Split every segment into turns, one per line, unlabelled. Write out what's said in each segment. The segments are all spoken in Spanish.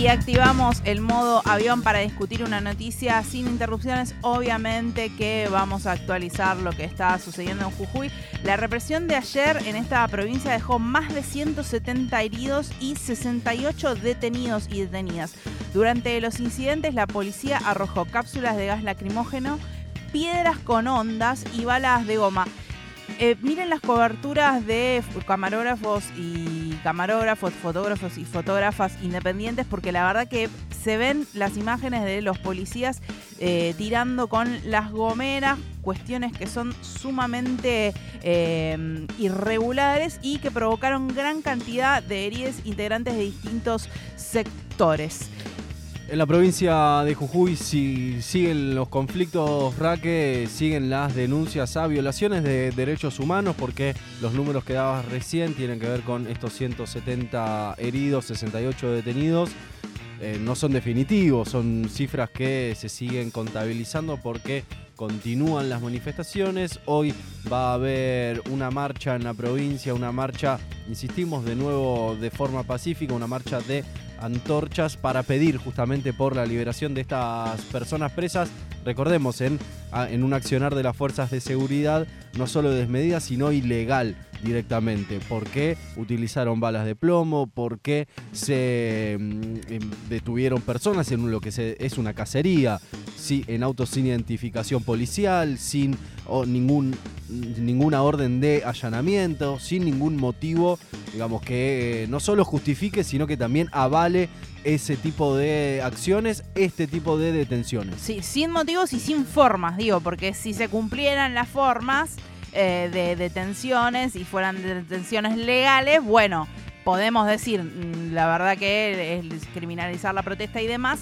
Y activamos el modo avión para discutir una noticia sin interrupciones. Obviamente que vamos a actualizar lo que está sucediendo en Jujuy. La represión de ayer en esta provincia dejó más de 170 heridos y 68 detenidos y detenidas. Durante los incidentes, la policía arrojó cápsulas de gas lacrimógeno, piedras con ondas y balas de goma. Eh, miren las coberturas de camarógrafos y camarógrafos, fotógrafos y fotógrafas independientes, porque la verdad que se ven las imágenes de los policías eh, tirando con las gomeras, cuestiones que son sumamente eh, irregulares y que provocaron gran cantidad de heridos integrantes de distintos sectores.
En la provincia de Jujuy si siguen los conflictos raque, siguen las denuncias a violaciones de derechos humanos porque los números que dabas recién tienen que ver con estos 170 heridos, 68 detenidos. Eh, no son definitivos, son cifras que se siguen contabilizando porque continúan las manifestaciones. Hoy va a haber una marcha en la provincia, una marcha, insistimos de nuevo de forma pacífica, una marcha de antorchas para pedir justamente por la liberación de estas personas presas. Recordemos, en, en un accionar de las fuerzas de seguridad, no solo desmedida, sino ilegal directamente. ¿Por qué utilizaron balas de plomo? ¿Por qué se mm, em, detuvieron personas en lo que es una cacería? Sí, en autos sin identificación policial, sin ningún, ninguna orden de allanamiento, sin ningún motivo, digamos, que eh, no solo justifique, sino que también avale ese tipo de acciones, este tipo de detenciones.
Sí, sin motivos y sin formas, digo, porque si se cumplieran las formas eh, de detenciones y fueran detenciones legales, bueno, podemos decir, mm, la verdad que es criminalizar la protesta y demás,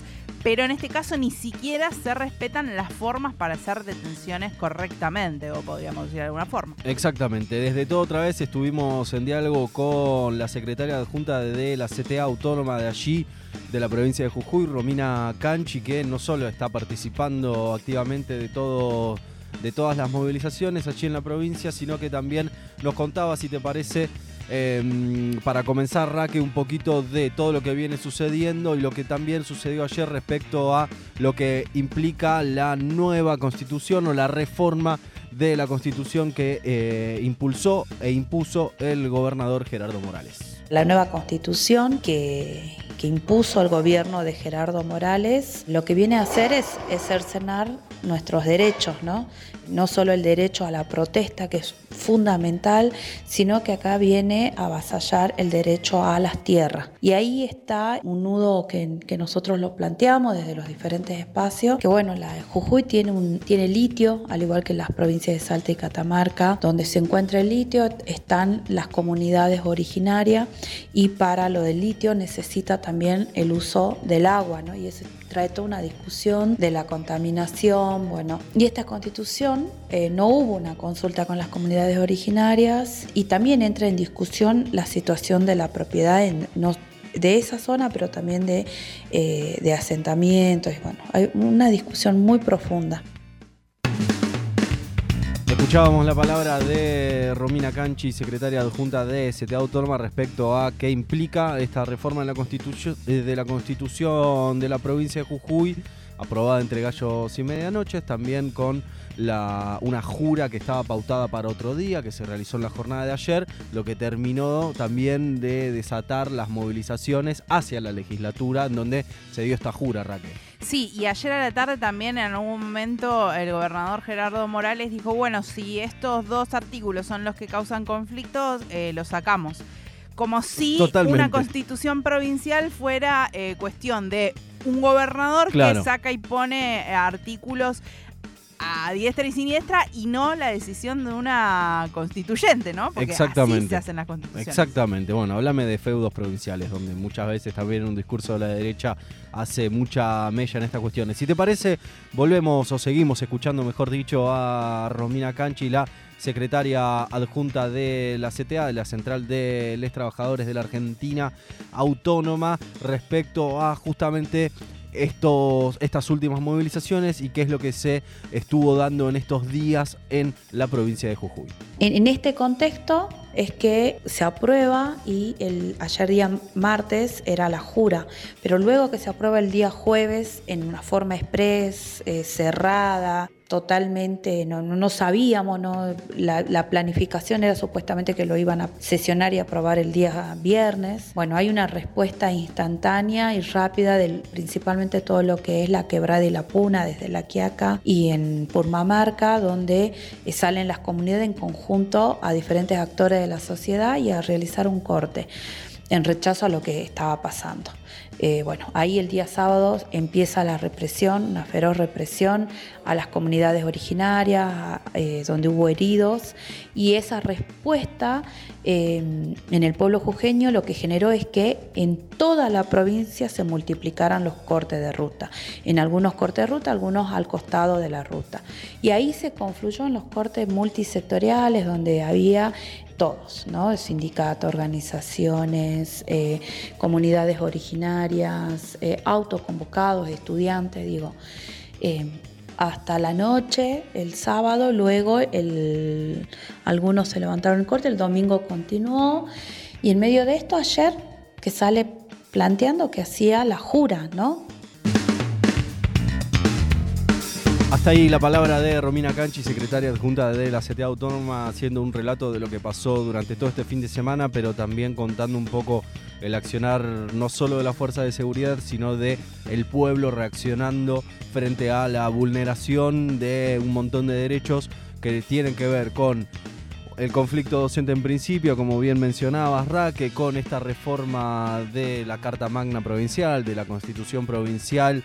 pero en este caso ni siquiera se respetan las formas para hacer detenciones correctamente, o podríamos decir de alguna forma.
Exactamente, desde todo otra vez estuvimos en diálogo con la secretaria adjunta de la CTA autónoma de allí, de la provincia de Jujuy, Romina Canchi, que no solo está participando activamente de todo de todas las movilizaciones allí en la provincia, sino que también nos contaba, si te parece, Em, para comenzar, Raque, un poquito de todo lo que viene sucediendo y lo que también sucedió ayer respecto a lo que implica la nueva constitución o la reforma de la constitución que eh, impulsó e impuso el gobernador Gerardo Morales.
La nueva constitución que, impuso el gobierno de Gerardo Morales lo que viene a hacer es, es cercenar nuestros derechos, ¿no? No solo el derecho a la protesta, que es fundamental, sino que acá viene a avasallar el derecho a las tierras. Y ahí está un nudo que, nosotros lo planteamos desde los diferentes espacios, que bueno, la Jujuy tiene, un, tiene litio, al igual que las provincias de Salta y Catamarca, donde se encuentra el litio, están las comunidades originarias y para lo del litio necesita también el uso del agua, ¿no? Y eso trae toda una discusión de la contaminación, bueno, y esta constitución eh, no hubo una consulta con las comunidades originarias y también entra en discusión la situación de la propiedad de esa zona, pero también de, eh, de asentamientos. Bueno, hay una discusión muy profunda.
Escuchábamos la palabra de Romina Canchi, secretaria adjunta de STA Autónoma, respecto a qué implica esta reforma de la, constitución, eh, de la constitución de la provincia de Jujuy, aprobada entre gallos y medianoches, también con una jura que estaba pautada para otro día, que se realizó en la jornada de ayer, lo que terminó también de desatar las movilizaciones hacia la legislatura, en donde se dio esta jura, Raquel.
Sí, y ayer a la tarde también en algún momento el gobernador Gerardo Morales dijo, bueno, si estos dos artículos son los que causan conflictos, eh, los sacamos. Como si una constitución provincial fuera eh, cuestión de un gobernador que saca y pone artículos a diestra y siniestra y no la decisión de una constituyente, ¿no?
Porque Exactamente.
así se hacen las constituciones.
Exactamente. Bueno, háblame de feudos provinciales, donde muchas veces también un discurso de la derecha hace mucha mella en estas cuestiones. Si te parece, volvemos o seguimos escuchando, mejor dicho, a Romina Canchi, la secretaria adjunta de la CTA, de la Central de los Trabajadores de la Argentina Autónoma, respecto a justamente estos, estas últimas movilizaciones y qué es lo que se estuvo dando en estos días en la provincia de Jujuy.
En, este contexto es que se aprueba y el, ayer día martes era la jura, pero luego que se aprueba el día jueves en una forma express, eh, cerrada, totalmente, no, no sabíamos, no, la, planificación era supuestamente que lo iban a sesionar y aprobar el día viernes. Bueno, hay una respuesta instantánea y rápida del principalmente todo lo que es la quebrada y la puna desde la Quiaca y en Purmamarca, donde eh, salen las comunidades en conjunto a diferentes actores de la sociedad y a realizar un corte en rechazo a lo que estaba pasando. Eh, bueno, ahí el día sábado empieza la represión, una feroz represión a las comunidades originarias, eh, donde hubo heridos, y esa respuesta eh, en el pueblo jujeño lo que generó es que en toda la provincia se multiplicaran los cortes de ruta. En algunos cortes de ruta, algunos al costado de la ruta. Y ahí se confluyó en los cortes multisectoriales, donde había todos, ¿no? Sindicatos, organizaciones, eh, comunidades originarias, eh, autoconvocados, estudiantes, digo. Eh, hasta la noche, el sábado, luego el, algunos se levantaron el corte, el domingo continuó y en medio de esto ayer que sale planteando que hacía la jura, ¿no?
Hasta ahí la palabra de Romina Canchi, secretaria adjunta de la CTA Autónoma, haciendo un relato de lo que pasó durante todo este fin de semana, pero también contando un poco el accionar no solo de la fuerza de seguridad, sino de el pueblo reaccionando frente a la vulneración de un montón de derechos que tienen que ver con el conflicto docente en principio, como bien mencionabas, Raque, con esta reforma de la Carta Magna Provincial, de la Constitución Provincial,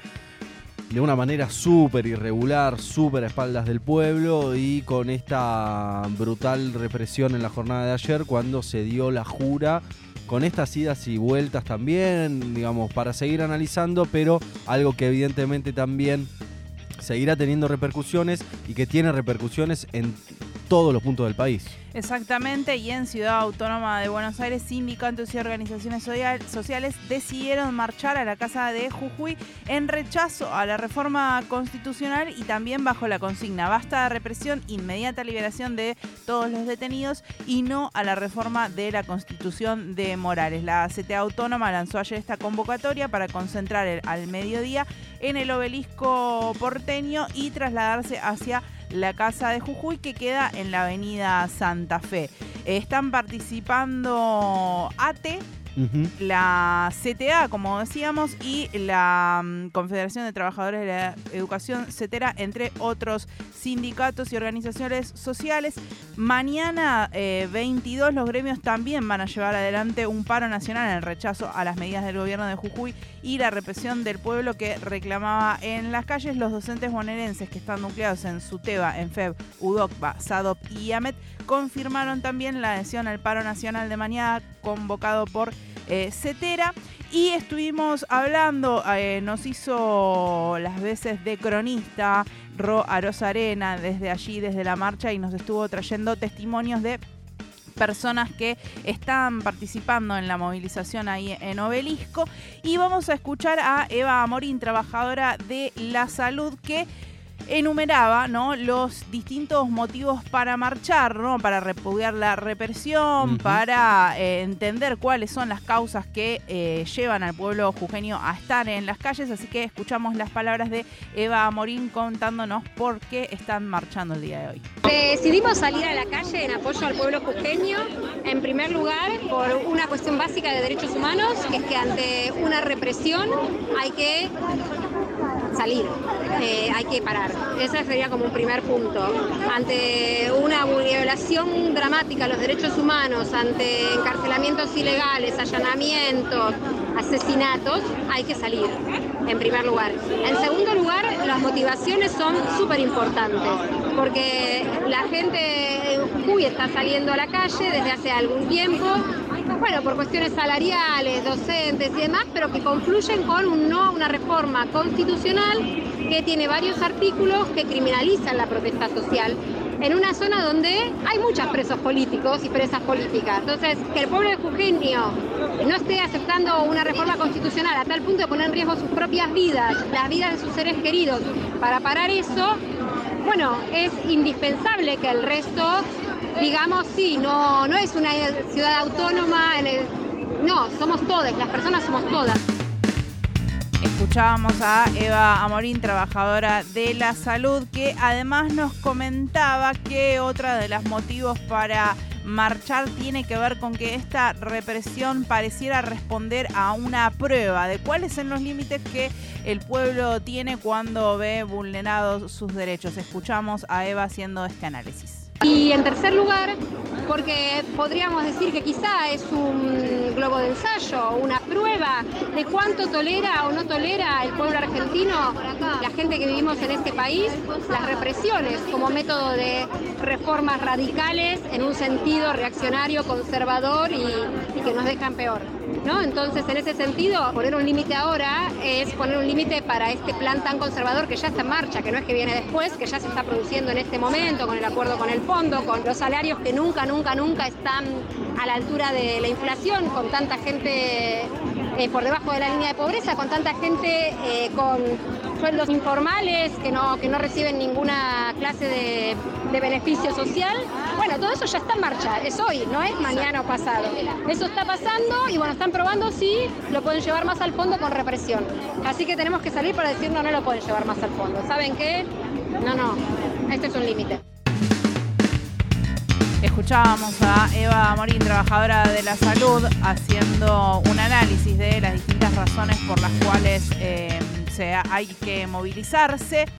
de una manera súper irregular, súper a espaldas del pueblo y con esta brutal represión en la jornada de ayer cuando se dio la jura con estas idas y vueltas también, digamos, para seguir analizando, pero algo que evidentemente también seguirá teniendo repercusiones y que tiene repercusiones en todos los puntos del país.
Exactamente, y en Ciudad Autónoma de Buenos Aires, sindicatos y organizaciones sociales decidieron marchar a la Casa de Jujuy en rechazo a la reforma constitucional y también bajo la consigna basta de represión, inmediata liberación de todos los detenidos y no a la reforma de la Constitución de Morales. La CTA Autónoma lanzó ayer esta convocatoria para concentrar al mediodía en el obelisco porteño y trasladarse hacia la Casa de Jujuy que queda en la avenida Santa Fe. Están participando ATE, la CTA, como decíamos, y la mm, Confederación de Trabajadores de la Educación, CETERA, entre otros sindicatos y organizaciones sociales. Mañana 22 eh, los gremios también van a llevar adelante un paro nacional en el rechazo a las medidas del gobierno de Jujuy y la represión del pueblo que reclamaba en las calles los docentes bonaerenses que están nucleados en SUTEBA, en FEB, UDOCBA, SADOP y AMET confirmaron también la adhesión al paro nacional de mañana convocado por eh, CETERA. Y estuvimos hablando, eh, nos hizo las veces de cronista Ro Arena desde allí, desde la marcha, y nos estuvo trayendo testimonios de personas que están participando en la movilización ahí en Obelisco. Y vamos a escuchar a Eva Amorín, trabajadora de la salud, que enumeraba ¿no? los distintos motivos para marchar, ¿no? para repudiar la represión, para eh, entender cuáles son las causas que eh, llevan al pueblo jujeño a estar en las calles. Así que escuchamos las palabras de Eva Morín contándonos por qué están marchando el día de hoy.
Decidimos salir a la calle en apoyo al pueblo jujeño, en primer lugar por una cuestión básica de derechos humanos, que es que ante una represión hay que eh, hay que parar. Ese sería como un primer punto. Ante una violación dramática de los derechos humanos, ante encarcelamientos ilegales, allanamientos, asesinatos, hay que salir, en primer lugar. En segundo lugar, las motivaciones son súper importantes, porque la gente en Jujuy está saliendo a la calle desde hace algún tiempo, bueno, por cuestiones salariales, docentes y demás, pero que confluyen con un no una reforma constitucional que tiene varios artículos que criminalizan la protesta social en una zona donde hay muchos presos políticos y presas políticas. Entonces, que el pueblo de Jujeño no esté aceptando una reforma constitucional a tal punto de poner en riesgo sus propias vidas, las vidas de sus seres queridos, para parar eso, bueno, es indispensable que el resto digamos, sí, no, no es una ciudad autónoma, no, somos todas, las personas somos todas.
Escuchábamos a Eva Amorín, trabajadora de la salud, que además nos comentaba que otra de los motivos para marchar tiene que ver con que esta represión pareciera responder a una prueba de cuáles son los límites que el pueblo tiene cuando ve vulnerados sus derechos. Escuchamos a Eva haciendo este análisis.
Y en tercer lugar, porque podríamos decir que quizá es un globo de ensayo, una prueba de cuánto tolera o no tolera el pueblo argentino, la gente que vivimos en este país, las represiones como método de reformas radicales en un sentido reaccionario, conservador y, y que nos dejan peor. Entonces, en ese sentido, poner un límite ahora es poner un límite para este plan tan conservador que ya está en marcha, que no es que viene después, que ya se está produciendo en este momento, con el acuerdo con el fondo, con los salarios que nunca, nunca, nunca están a la altura de la inflación, con tanta gente eh, por debajo de la línea de pobreza, con tanta gente eh, con sueldos informales que no, que no reciben ninguna clase de, beneficio social. Bueno, todo eso ya está en marcha, es hoy, no es mañana o pasado. Eso está pasando y bueno, están probando si lo pueden llevar más al fondo con represión. Así que tenemos que salir para decir no, no lo pueden llevar más al fondo. ¿Saben qué? No, no, este es un límite.
Escuchábamos a Eva Morín, trabajadora de la salud, haciendo un análisis de las distintas razones por las cuales eh, se, hay que movilizarse.